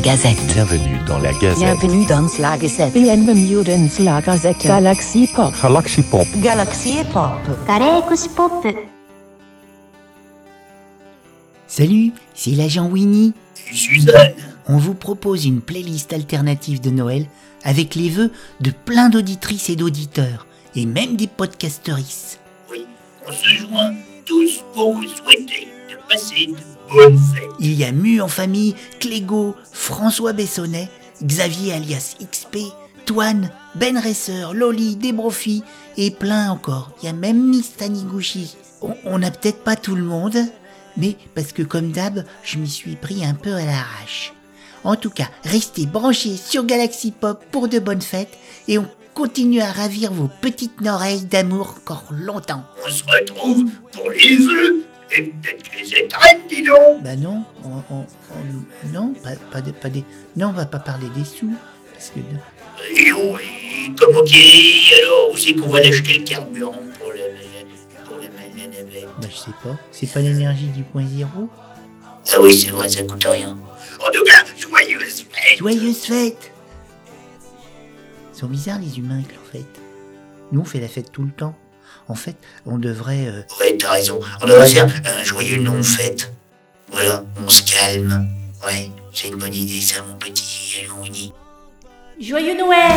Gazette. Bienvenue dans la Gazette. Bienvenue dans la Gazette. Bienvenue dans la Gazette. Galaxy Pop. Galaxy Pop. Galaxy Pop. Galaxy Pop. Salut, c'est l'agent Winnie. Suzanne. On vous propose une playlist alternative de Noël avec les vœux de plein d'auditrices et d'auditeurs, et même des podcasterices. Oui, on se joint tous pour vous souhaiter de passer de il y a Mu en famille, Clégo, François Bessonnet, Xavier alias XP, Toine, Ben Resser, Loli, Desbrofi et plein encore. Il y a même Miss Taniguchi. On- n'a peut-être pas tout le monde, mais parce que comme d'hab, je m'y suis pris un peu à l'arrache. En tout cas, restez branchés sur Galaxy Pop pour de bonnes fêtes et on continue à ravir vos petites oreilles d'amour encore longtemps. On se retrouve pour les et peut-être les étrennes, dis donc. Bah non, on, on- on- non, pas, pas, de- pas des, non, on va pas parler des sous, parce que Et oui, comment dire, alors où c'est qu'on va l'acheter le carburant pour le... pour le- bah, je sais pas, c'est pas l'énergie du point zéro. Ah oui, c'est vrai, ça coûte rien. En tout cas, joyeuse fête. Joyeuse fête. Ils sont bizarres les humains avec leur fête. Nous on fait la fête tout le temps. En fait, on devrait. euh, Ouais, t'as raison. On devrait faire un joyeux non-fête. Voilà, on se calme. Ouais, c'est une bonne idée, ça, mon petit. Joyeux Noël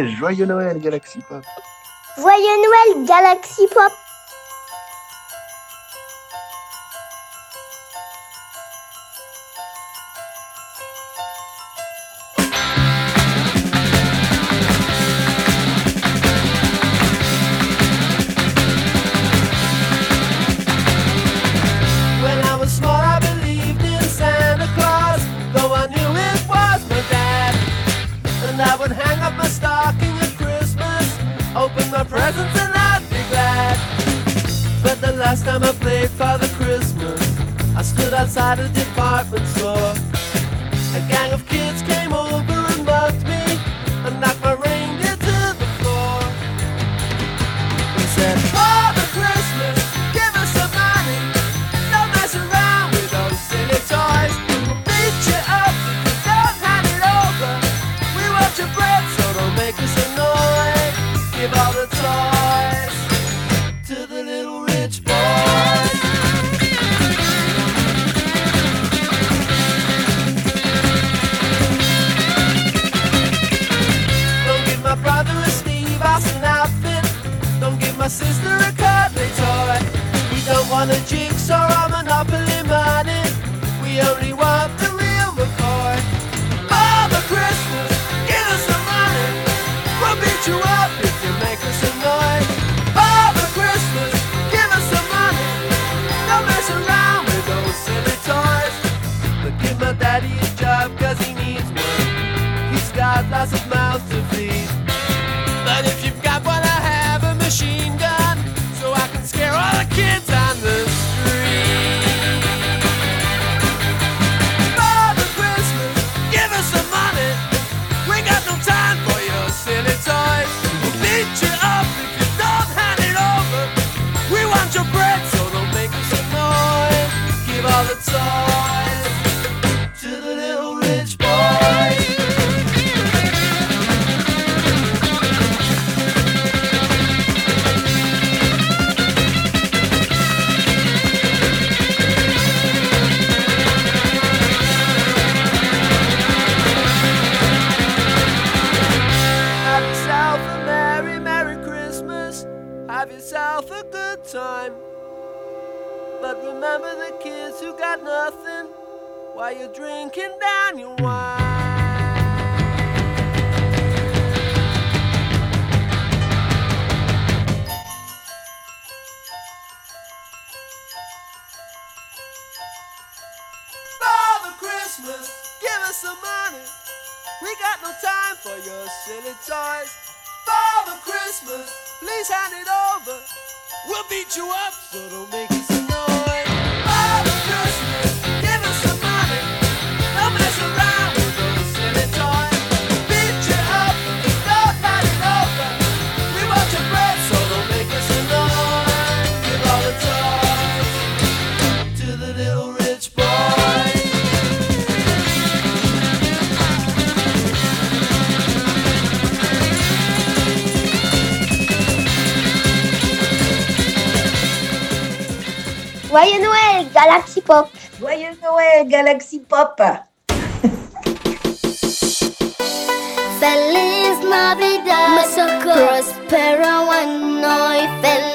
joyeux Noël Galaxy Pop. Joyeux Noël Galaxy Pop. last time I played Father Christmas, I stood outside a department store. A gang of kids came some money. We got no time for your silly toys. Father Christmas, please hand it over. We'll beat you up so don't make us annoyed. Father Christmas. Joyeux Noël, Galaxy Pop. Joyeux Noël, Galaxy Pop. Feliz Navidad, Mr. Prospero, no y feliz.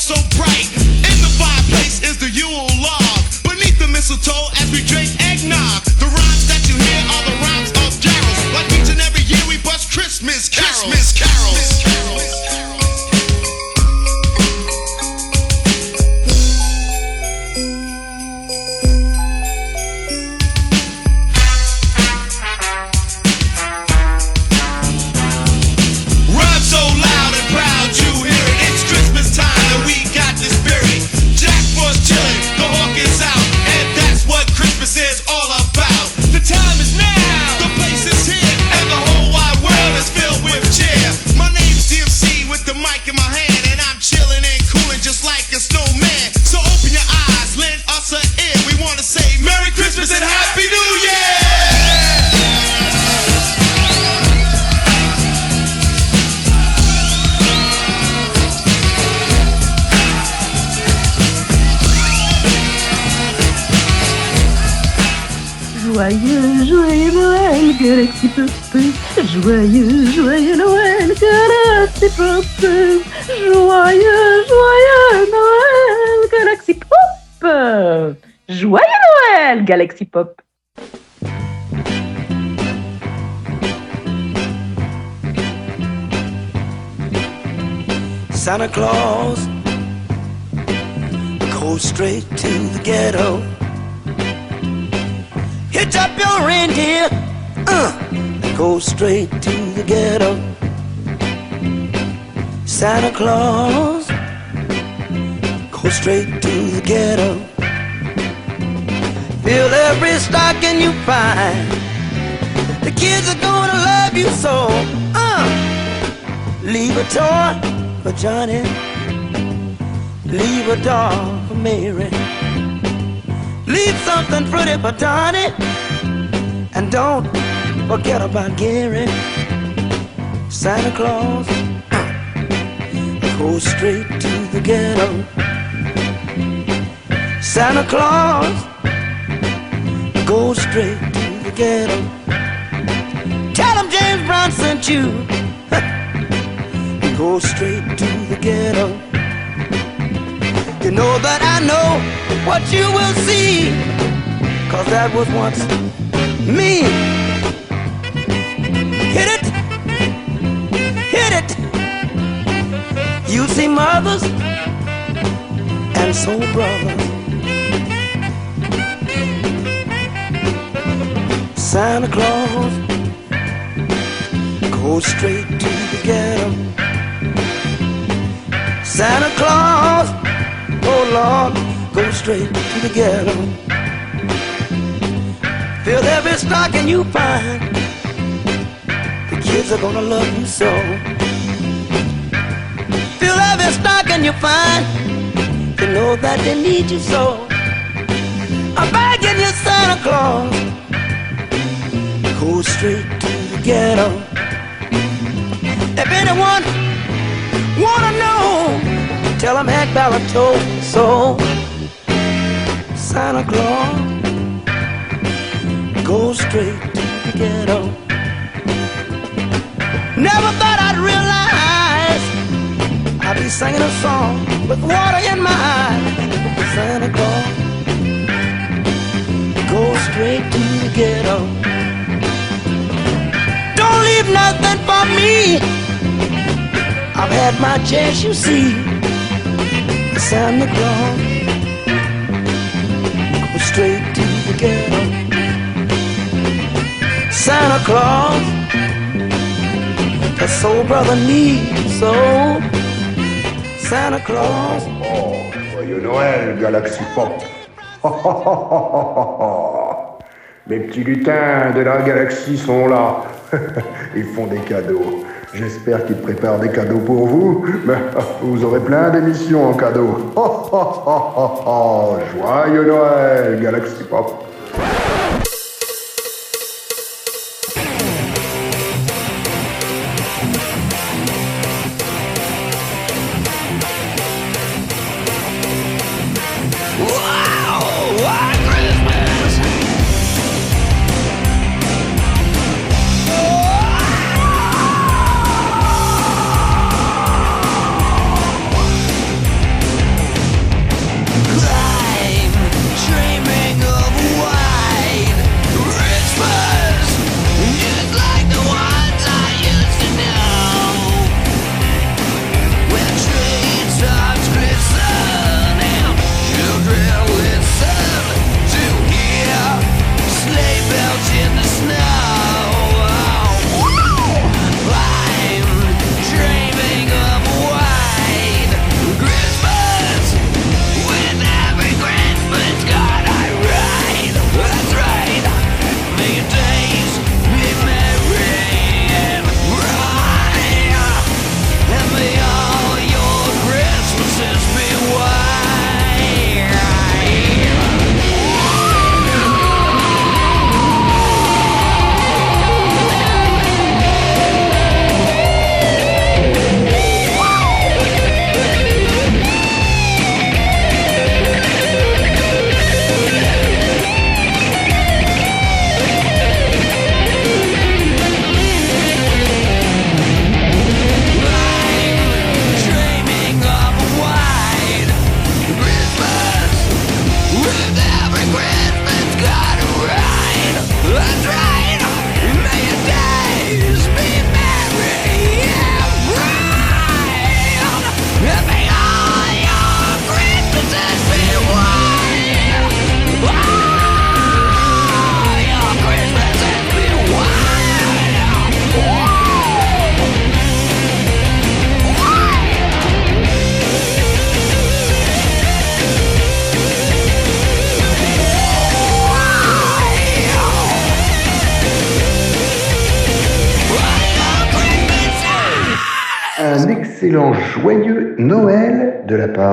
So bright. Pop. Santa Claus goes straight to the ghetto. Hitch up your reindeer, uh, go straight to the ghetto. Santa Claus go straight to the ghetto. Fill every stocking you find. The kids are gonna love you so. Uh, leave a toy for Johnny. Leave a doll for Mary. Leave something pretty for Donnie. And don't forget about Gary. Santa Claus goes straight to the ghetto. Santa Claus goes straight to the ghetto. Tell him James Brown sent you. Go straight to the ghetto. You know that I know what you will see. Cause that was once me. Hit it, hit it. You see mothers and soul brothers. Santa Claus goes straight to the ghetto. Santa Claus, oh Lord, go straight to the ghetto. Fill every stocking you find. The kids are gonna love you so. Fill every stocking you find. They know that they need you so. I'm begging you, Santa Claus, go straight to the ghetto. If anyone wanna know, tell them Hank Ballard told so. Santa Claus, go straight to the ghetto. Never thought I'd realize I'd be singing a song with water in my eyes. Santa Claus, go straight to the ghetto. nothing for me. I've had my chance, you see. It's time to go straight to the ghetto. Santa Claus, that soul brother needs so. Oh. Santa Claus. Oh, oh, joyeux Noël, Galaxy Pop. Oh. Mes petits lutins de la galaxie sont là. Ils font des cadeaux. J'espère qu'ils préparent des cadeaux pour vous. Vous aurez plein d'émissions en cadeau. Joyeux Noël, Galaxy Pop.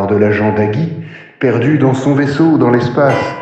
de l'agent Dagui, perdu dans son vaisseau dans l'espace,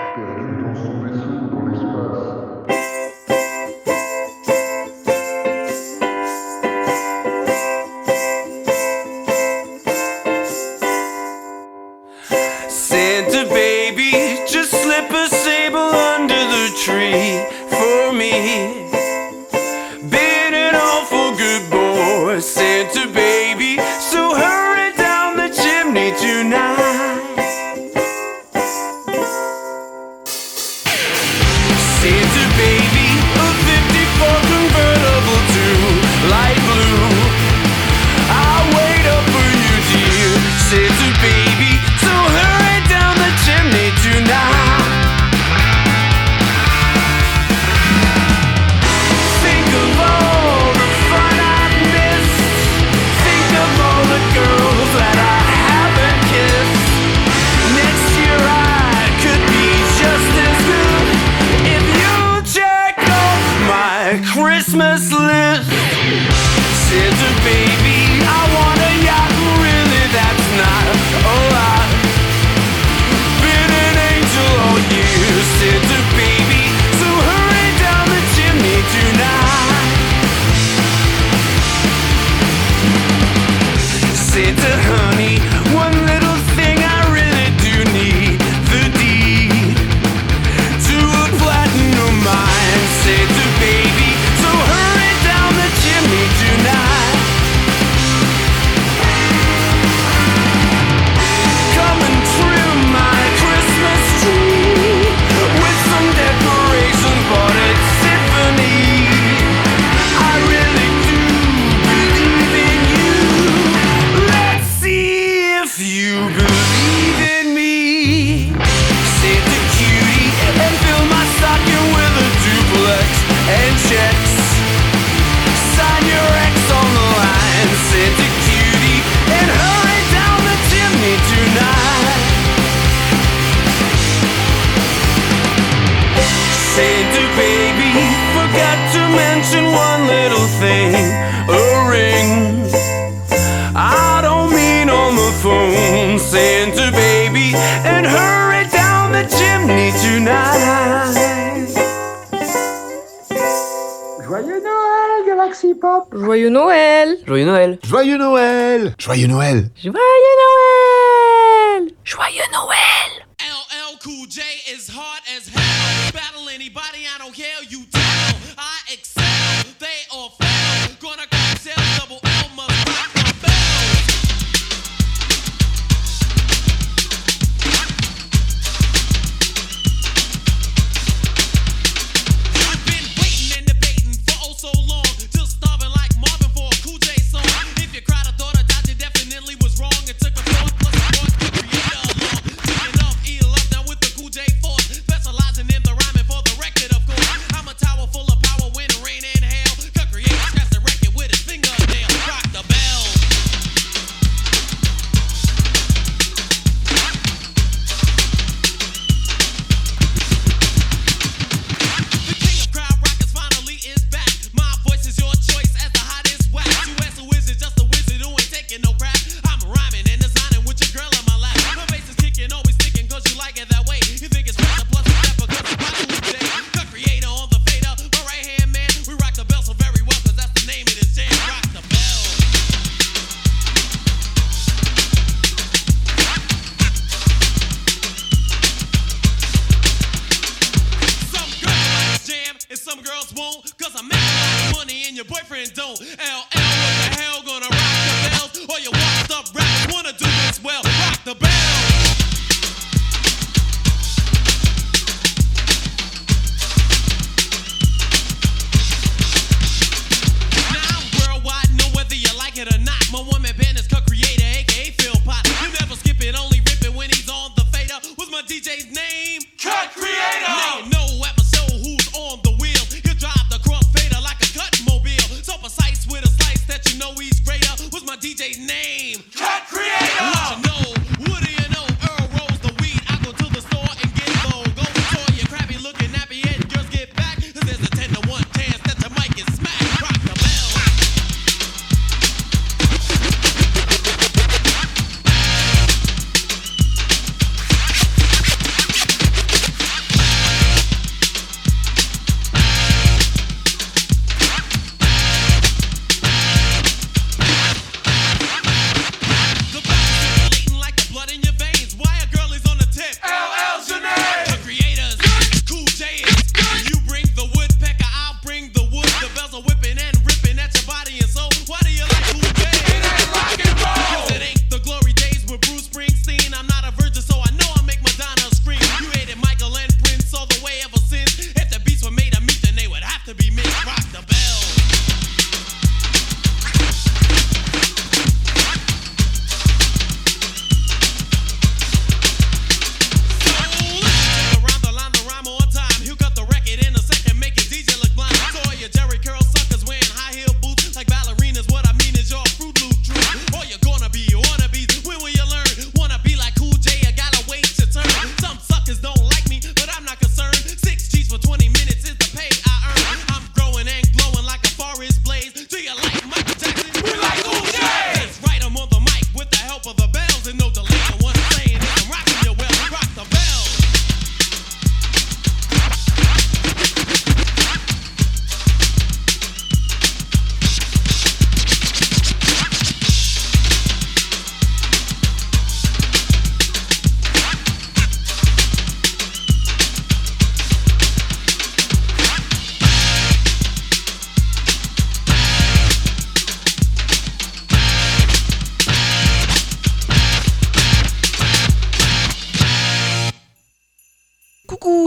Joyeux Noël, Galaxy Pop. Joyeux Noël. Joyeux Noël. Joyeux Noël. Joyeux Noël. Joyeux Noël. Joyeux Noël. LL Cool J is home.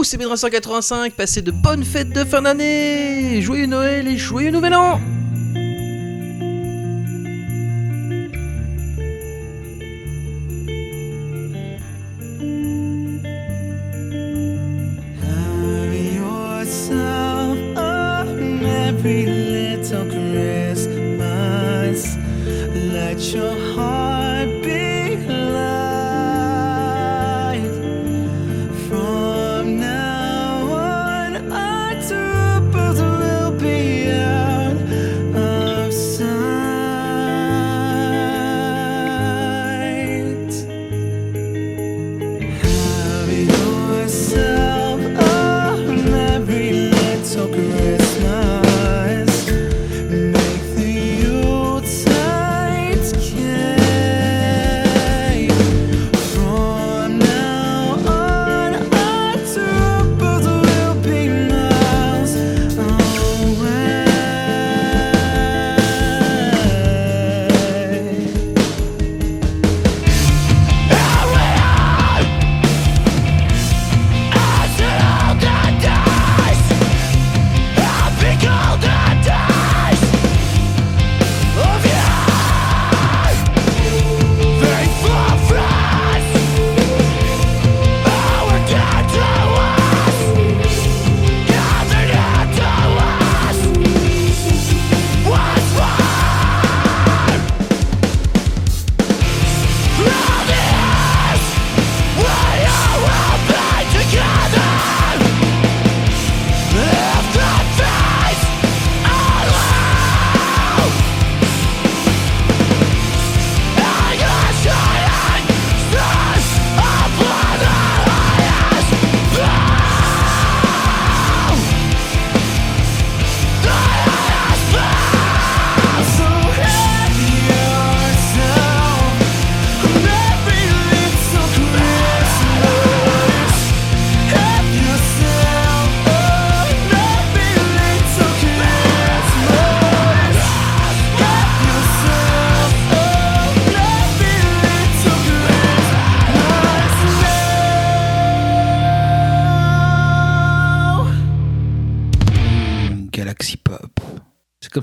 c'est B385, passez de bonnes fêtes de fin d'année. Joyeux Noël et joyeux Nouvel An.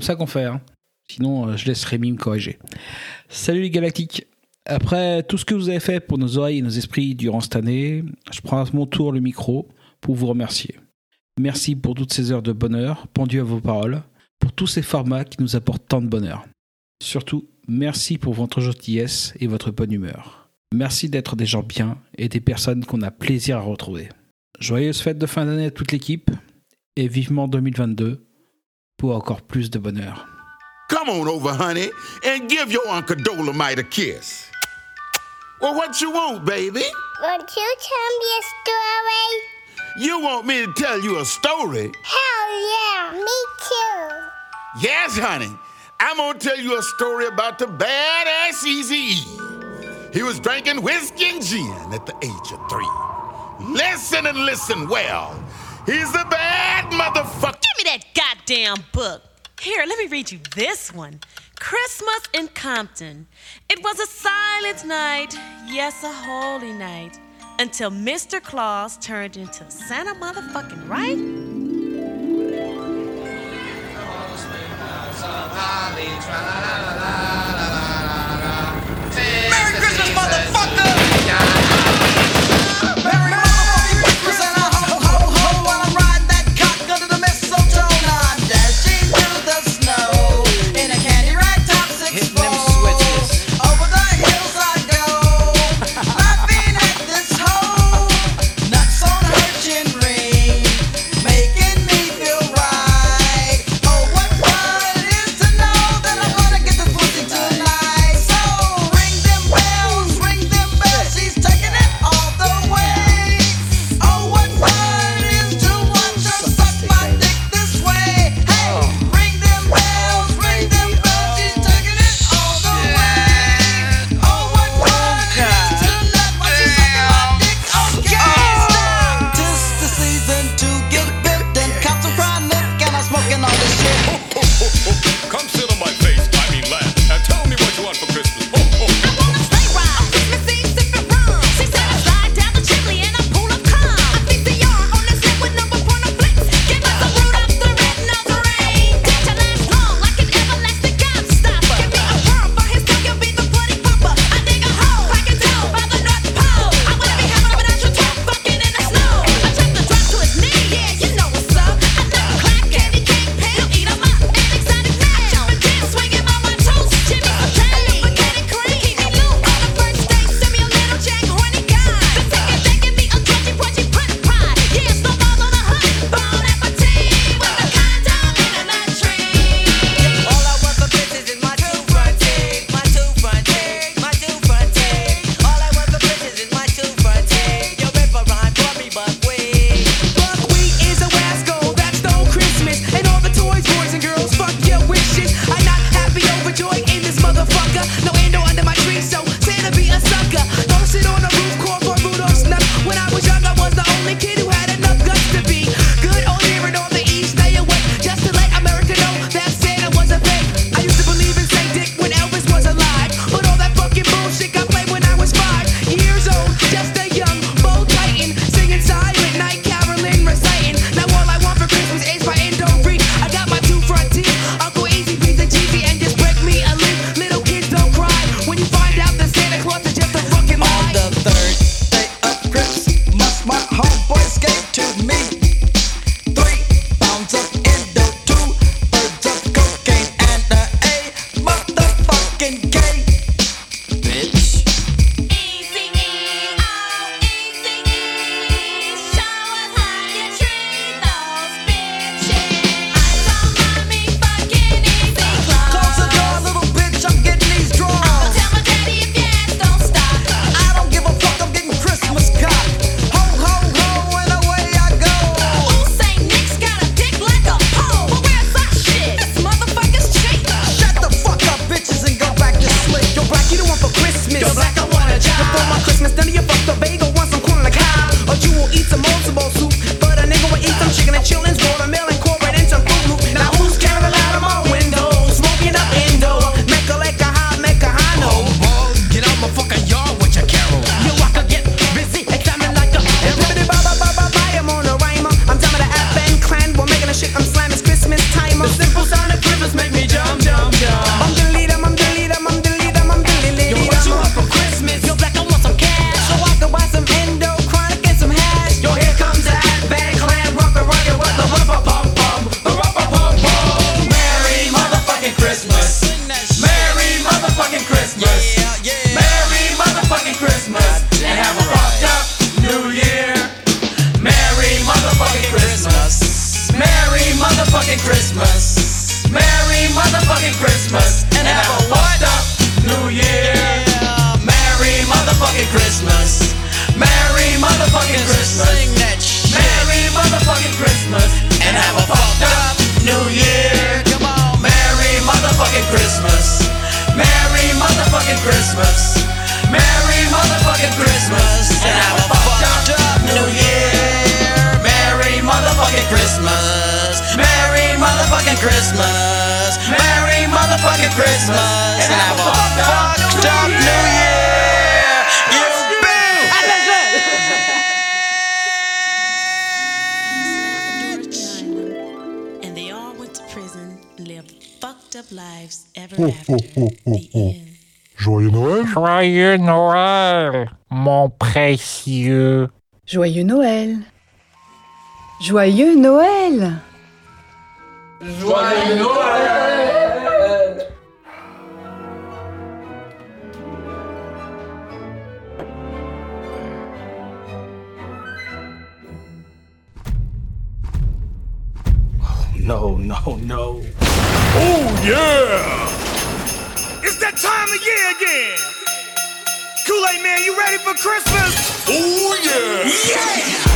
Ça qu'on fait. hein. Sinon, euh, je laisse Rémi me corriger. Salut les galactiques. Après tout ce que vous avez fait pour nos oreilles et nos esprits durant cette année, je prends à mon tour le micro pour vous remercier. Merci pour toutes ces heures de bonheur pendues à vos paroles, pour tous ces formats qui nous apportent tant de bonheur. Surtout, merci pour votre gentillesse et votre bonne humeur. Merci d'être des gens bien et des personnes qu'on a plaisir à retrouver. Joyeuses fêtes de fin d'année à toute l'équipe et vivement 2022 pour encore plus de bonheur. Come on over, honey, and give your Uncle Dolomite a kiss. Well, what you want, baby? Won't you tell me a story? You want me to tell you a story? Hell yeah, me too. Yes, honey. I'm gonna tell you a story about the badass Easy E. He was drinking whiskey and gin at the age of three. Listen and listen well. He's the bad motherfucker. Give goddamn book. Here, let me read you this one. Christmas in Compton. It was a silent night, yes, a holy night, until Mr. Claus turned into Santa motherfucking right. Merry Christmas, motherfucker! Joyeux Noël Joyeux Noël Joyeux Noël no, no, no. Oh yeah! It's that time of year again! Kool-Aid man, you ready for Christmas? Oh yeah! Yeah!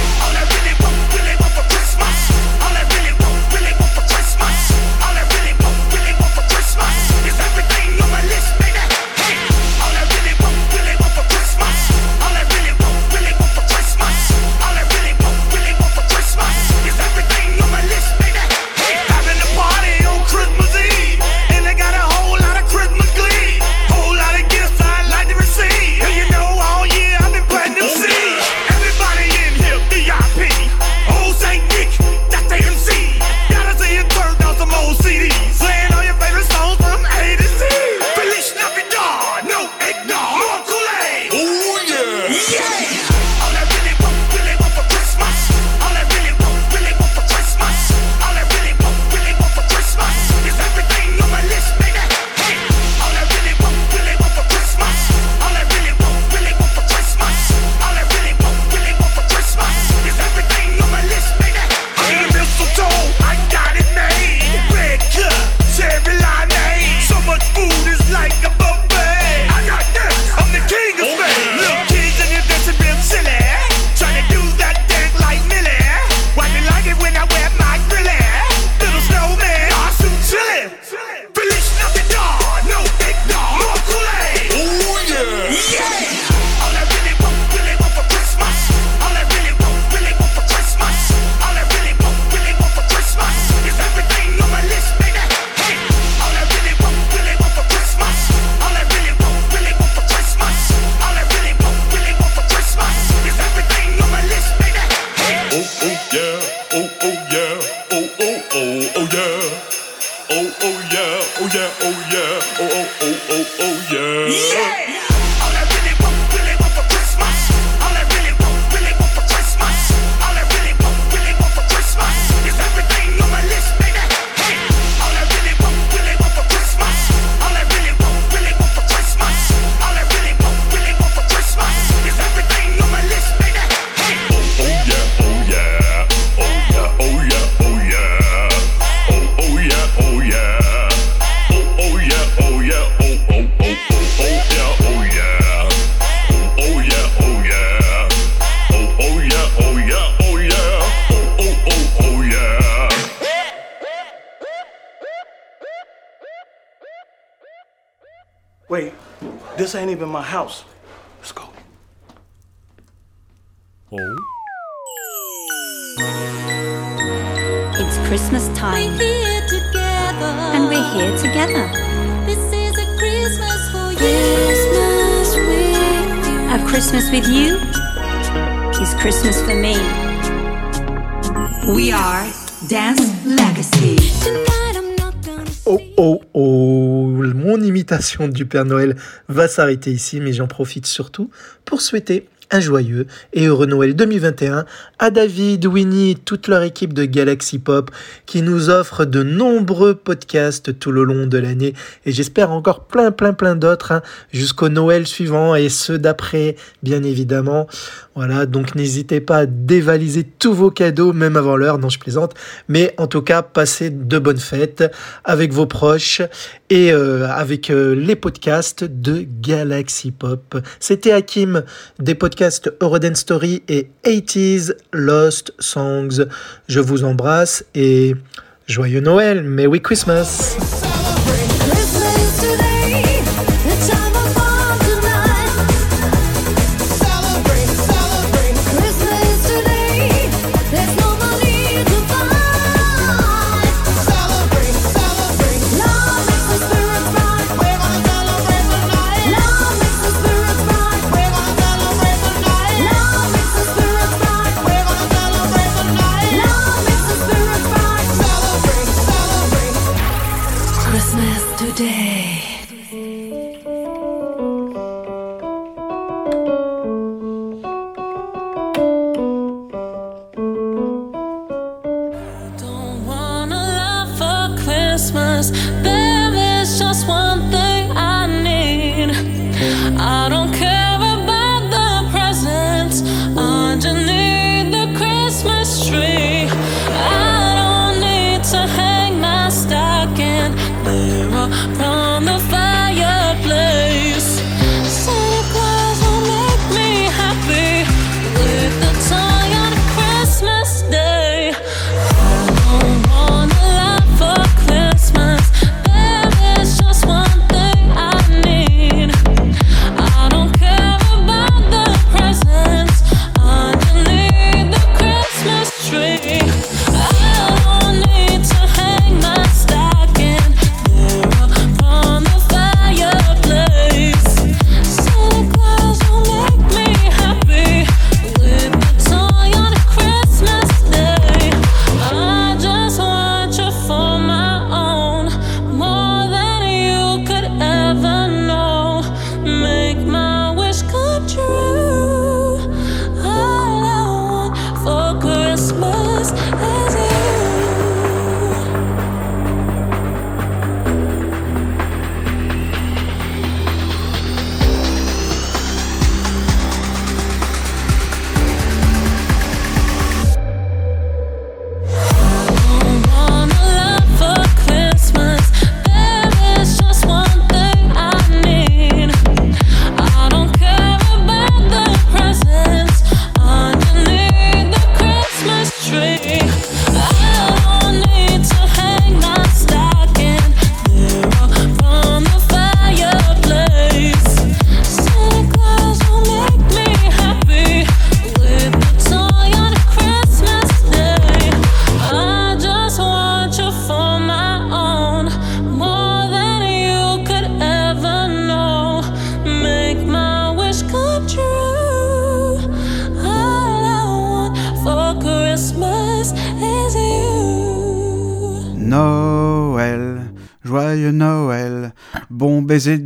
oh, oh, yeah, oh, yeah, oh, yeah, oh, oh, oh, oh, oh, yeah. yeah. sleep in my house. Let's go. Oh. It's Christmas time. We're here together. And we're here together. This is a Christmas for Christmas with you. A Christmas with you is Christmas for me. We are Dance Legacy. oh, oh, oh, mon imitation du Père Noël va s'arrêter ici, mais j'en profite surtout pour souhaiter un joyeux et heureux Noël 2021 à David, Winnie, et toute leur équipe de Galaxy Pop qui nous offre de nombreux podcasts tout le long de l'année et j'espère encore plein plein plein d'autres hein, jusqu'au Noël suivant et ceux d'après bien évidemment. Voilà, donc n'hésitez pas à dévaliser tous vos cadeaux, même avant l'heure, non je plaisante. Mais en tout cas, passez de bonnes fêtes avec vos proches et euh, avec euh, les podcasts de Galaxy Pop. C'était Hakim des podcasts Euroden Story et 80s Lost Songs. Je vous embrasse et joyeux Noël, Merry Christmas!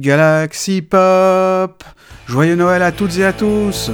Galaxy Pop. Joyeux Noël à toutes et à tous.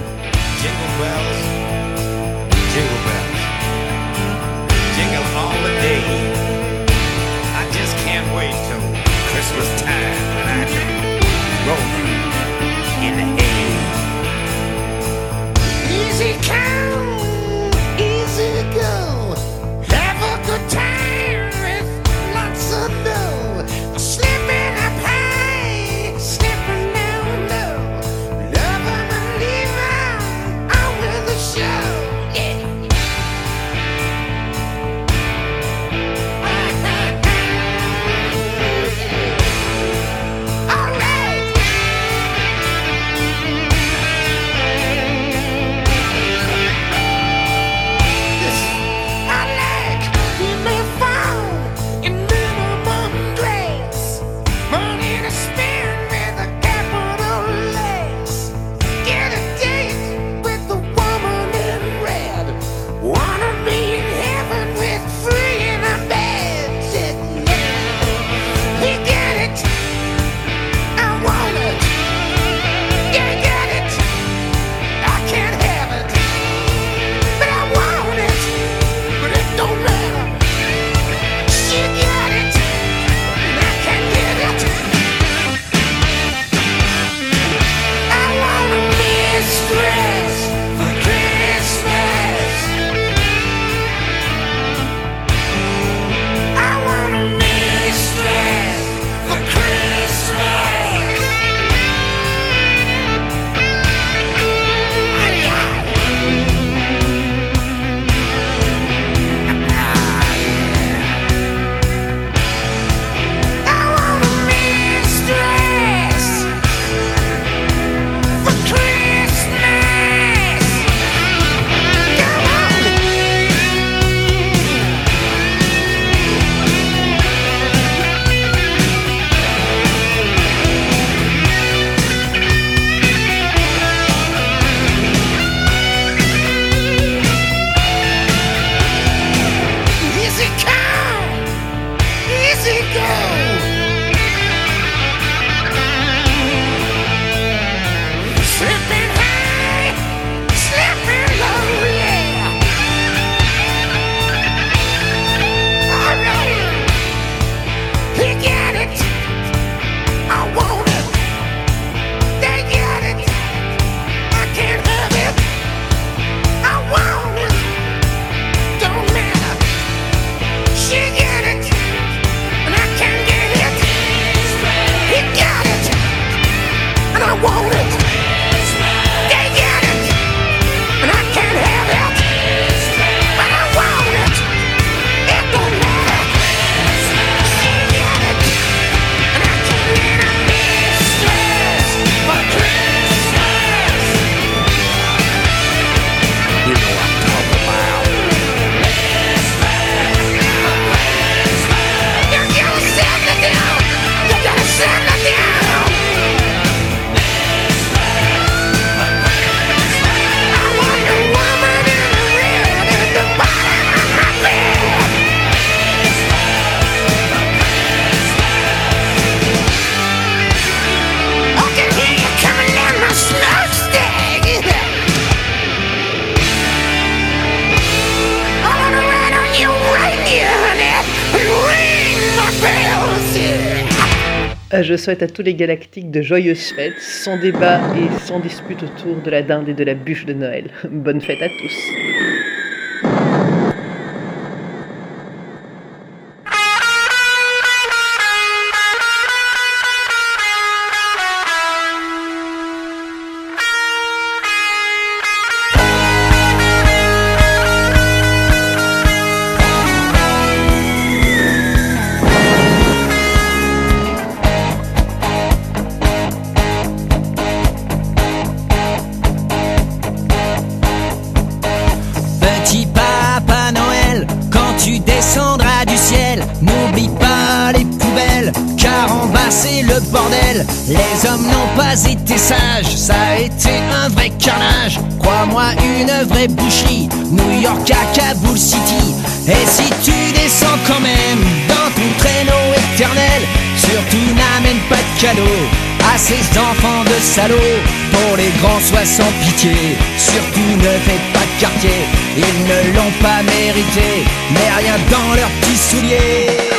Je souhaite à tous les galactiques de joyeuses fêtes, sans débat et sans dispute autour de la dinde et de la bûche de Noël. Bonne fête à tous. Les hommes n'ont pas été sages, ça a été un vrai carnage. Crois-moi, une vraie boucherie, New York à Kaboul City. Et si tu descends quand même dans ton traîneau éternel, surtout n'amène pas de cadeaux à ces enfants de salauds. Pour les grands, sois sans pitié. Surtout ne faites pas de quartier. Ils ne l'ont pas mérité. Mais rien dans leurs petits souliers.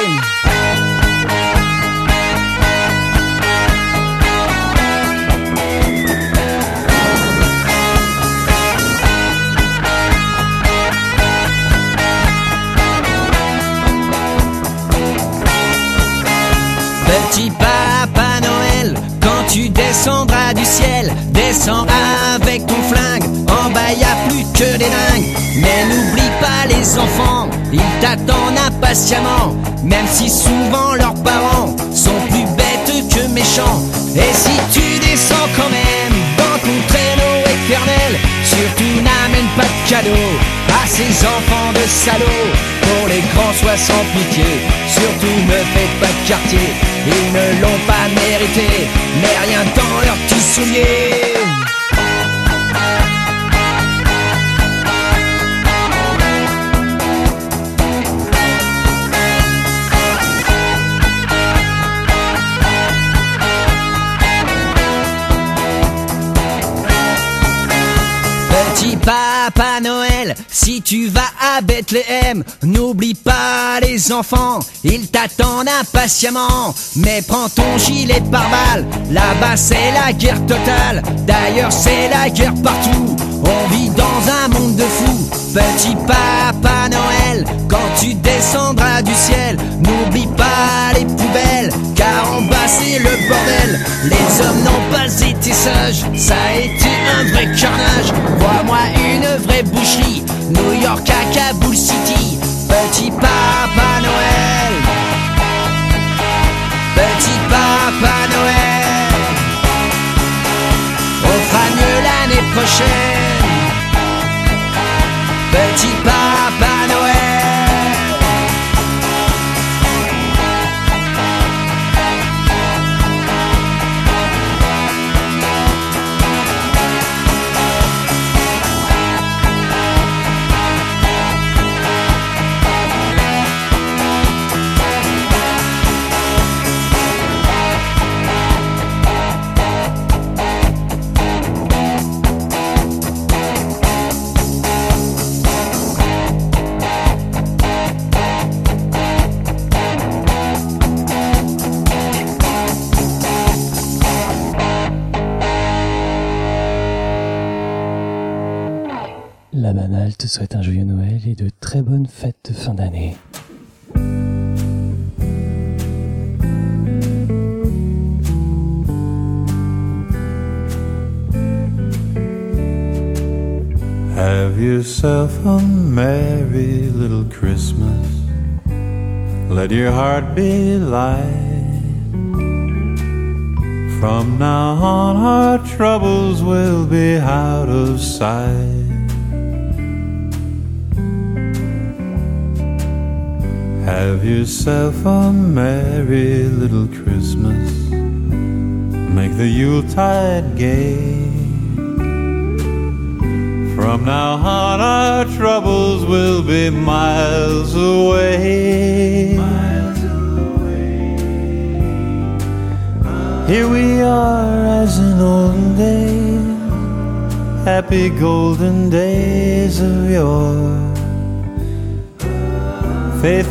Descendras du ciel, descends avec ton flingue. En bas y a plus que des dingues. Mais n'oublie pas les enfants, ils t'attendent impatiemment. Même si souvent leurs parents sont plus bêtes que méchants. Et si tu descends quand même dans ton traîneau éternel, n'amène pas de cadeaux à ces enfants de salauds. Pour les grands, sois sans pitié. Surtout ne faites pas de quartier. Ils ne l'ont pas mérité. Mais rien dans leurs petits souliers. Papa Noël, si tu vas à Bethléem, n'oublie pas les enfants, ils t'attendent impatiemment. Mais prends ton gilet pare-balles, là-bas c'est la guerre totale. D'ailleurs c'est la guerre partout, on vit dans un monde de fous. Petit papa Noël, quand tu descendras du ciel, n'oublie pas les poubelles, c'est le bordel. Les hommes n'ont pas été sages, ça a été un vrai carnage. Crois-moi, une vraie boucherie, New York à Kaboul City. Petit papa Noël, petit papa Noël, on fera mieux l'année prochaine. Petit papa souhaite un joyeux Noël et de très bonnes fêtes de fin d'année. Have yourself a merry little Christmas. Let your heart be light. From now on, our troubles will be out of sight. Have yourself a merry little Christmas. Make the Yuletide gay. From now on, our troubles will be miles away. Here we are as in olden days, happy golden days of yore.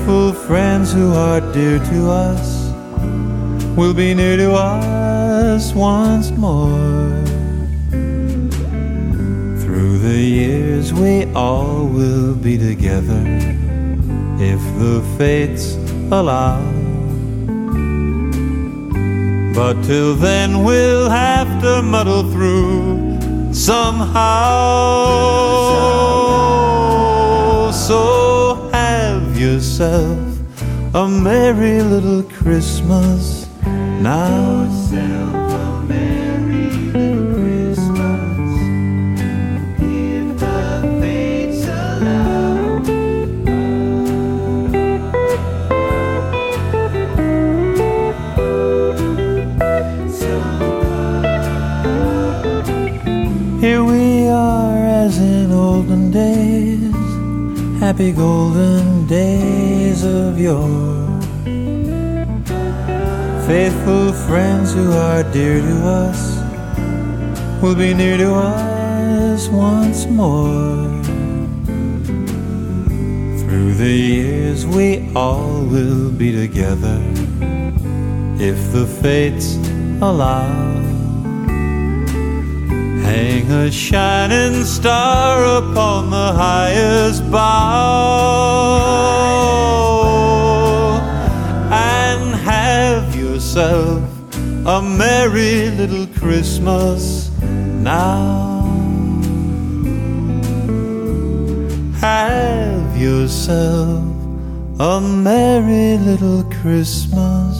Faithful friends who are dear to us, will be near to us once more. Through the years, we all will be together if the fates allow. But till then, we'll have to muddle through somehow. So yourself a merry little Christmas now. Yourself a merry little Christmas. If the fates allow. Here we are as in olden days, happy golden days of yore. Faithful friends who are dear to us will be near to us once more. Through the years, we all will be together if the fates allow. A shining star upon the highest bough and have yourself a merry little Christmas now. Have yourself a merry little Christmas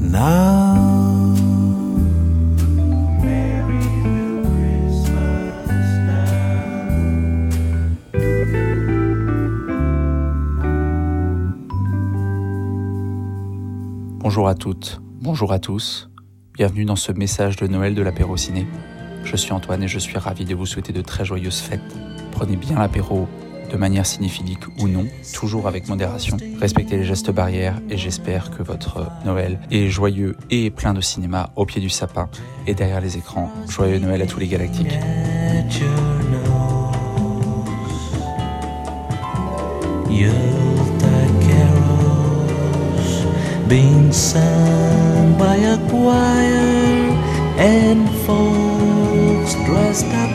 now. Bonjour à toutes, bonjour à tous. Bienvenue dans ce message de Noël de l'apéro ciné. Je suis Antoine et je suis ravi de vous souhaiter de très joyeuses fêtes. Prenez bien l'apéro de manière cinéphilique ou non, toujours avec modération. Respectez les gestes barrières et j'espère que votre Noël est joyeux et plein de cinéma au pied du sapin et derrière les écrans. Joyeux Noël à tous les galactiques. Being sung by a choir and folks dressed up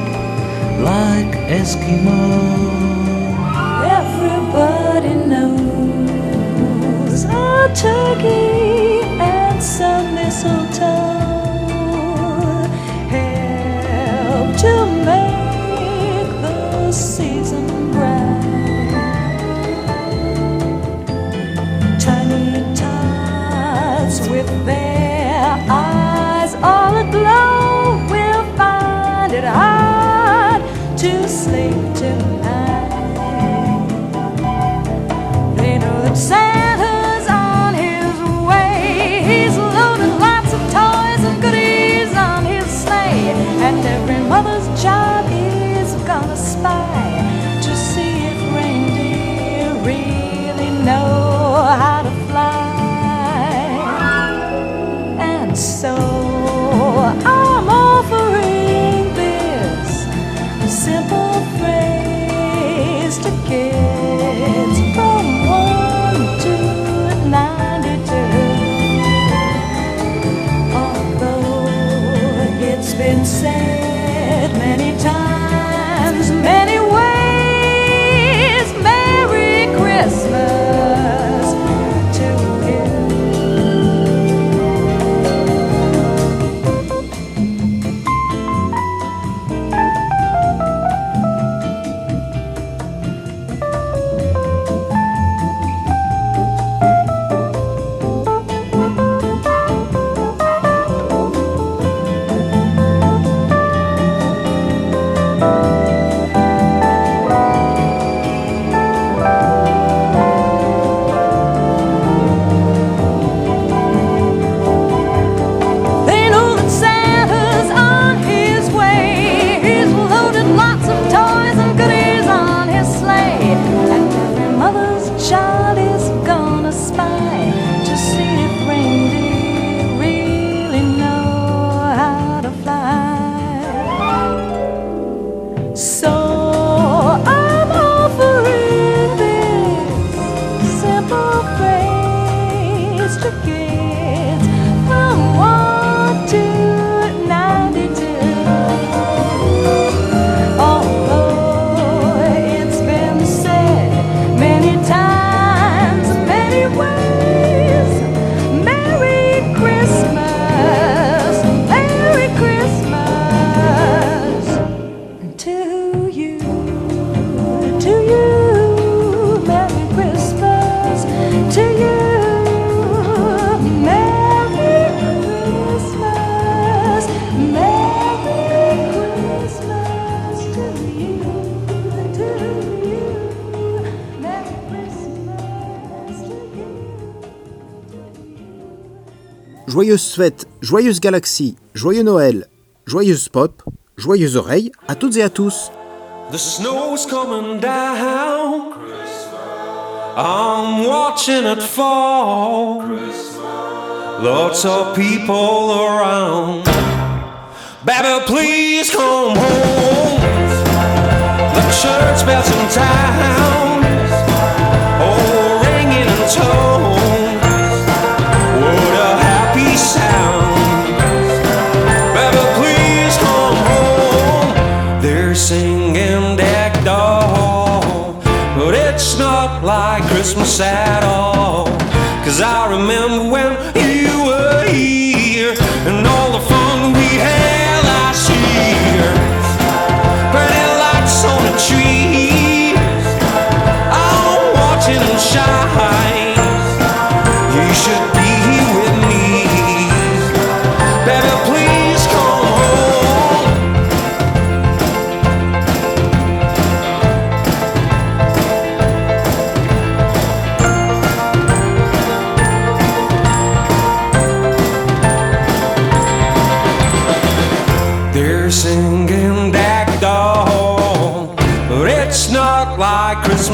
like Eskimos. Everybody knows a turkey and some mistletoe help to make the season joyeuses fêtes, joyeuse galaxie, joyeux Noël, joyeuse pop, joyeuses oreilles à toutes et à tous. The snow's coming down. I'm watching it fall. Lots of people around. Baby, please come home. The church bells in town. Oh, ringing in tones. Christmas at all. Cause I remember when you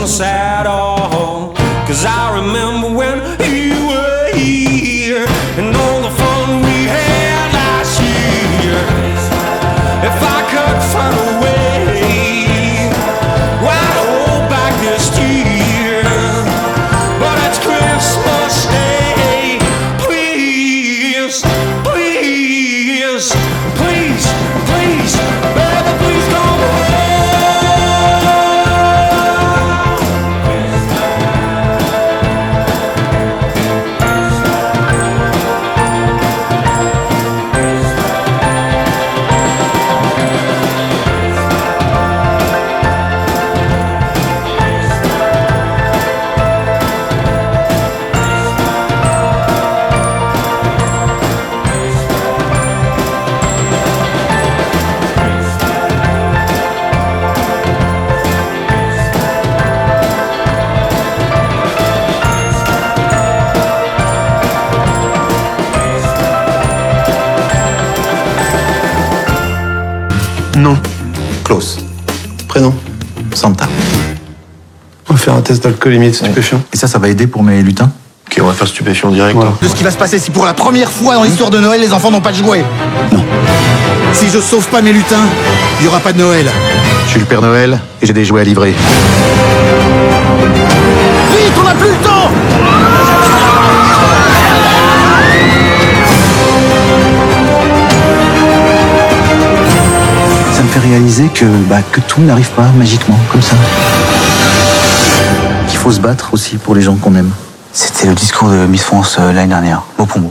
Christmas at all. Cause I remember when Klaus. Prénom Santa. On va faire un test d'alcoolémie et de stupéfiant. Et ça, ça va aider pour mes lutins Ok, on va faire stupéfiant direct. De ce qui va se passer si pour la première fois dans l'histoire de Noël, les enfants n'ont pas de jouets. Non. Si je sauve pas mes lutins, il y aura pas de Noël. Je suis le Père Noël et j'ai des jouets à livrer. Réaliser que, bah, que tout n'arrive pas magiquement comme ça. Qu'il faut se battre aussi pour les gens qu'on aime. C'était le discours de Miss France euh, l'année dernière, mot pour mot.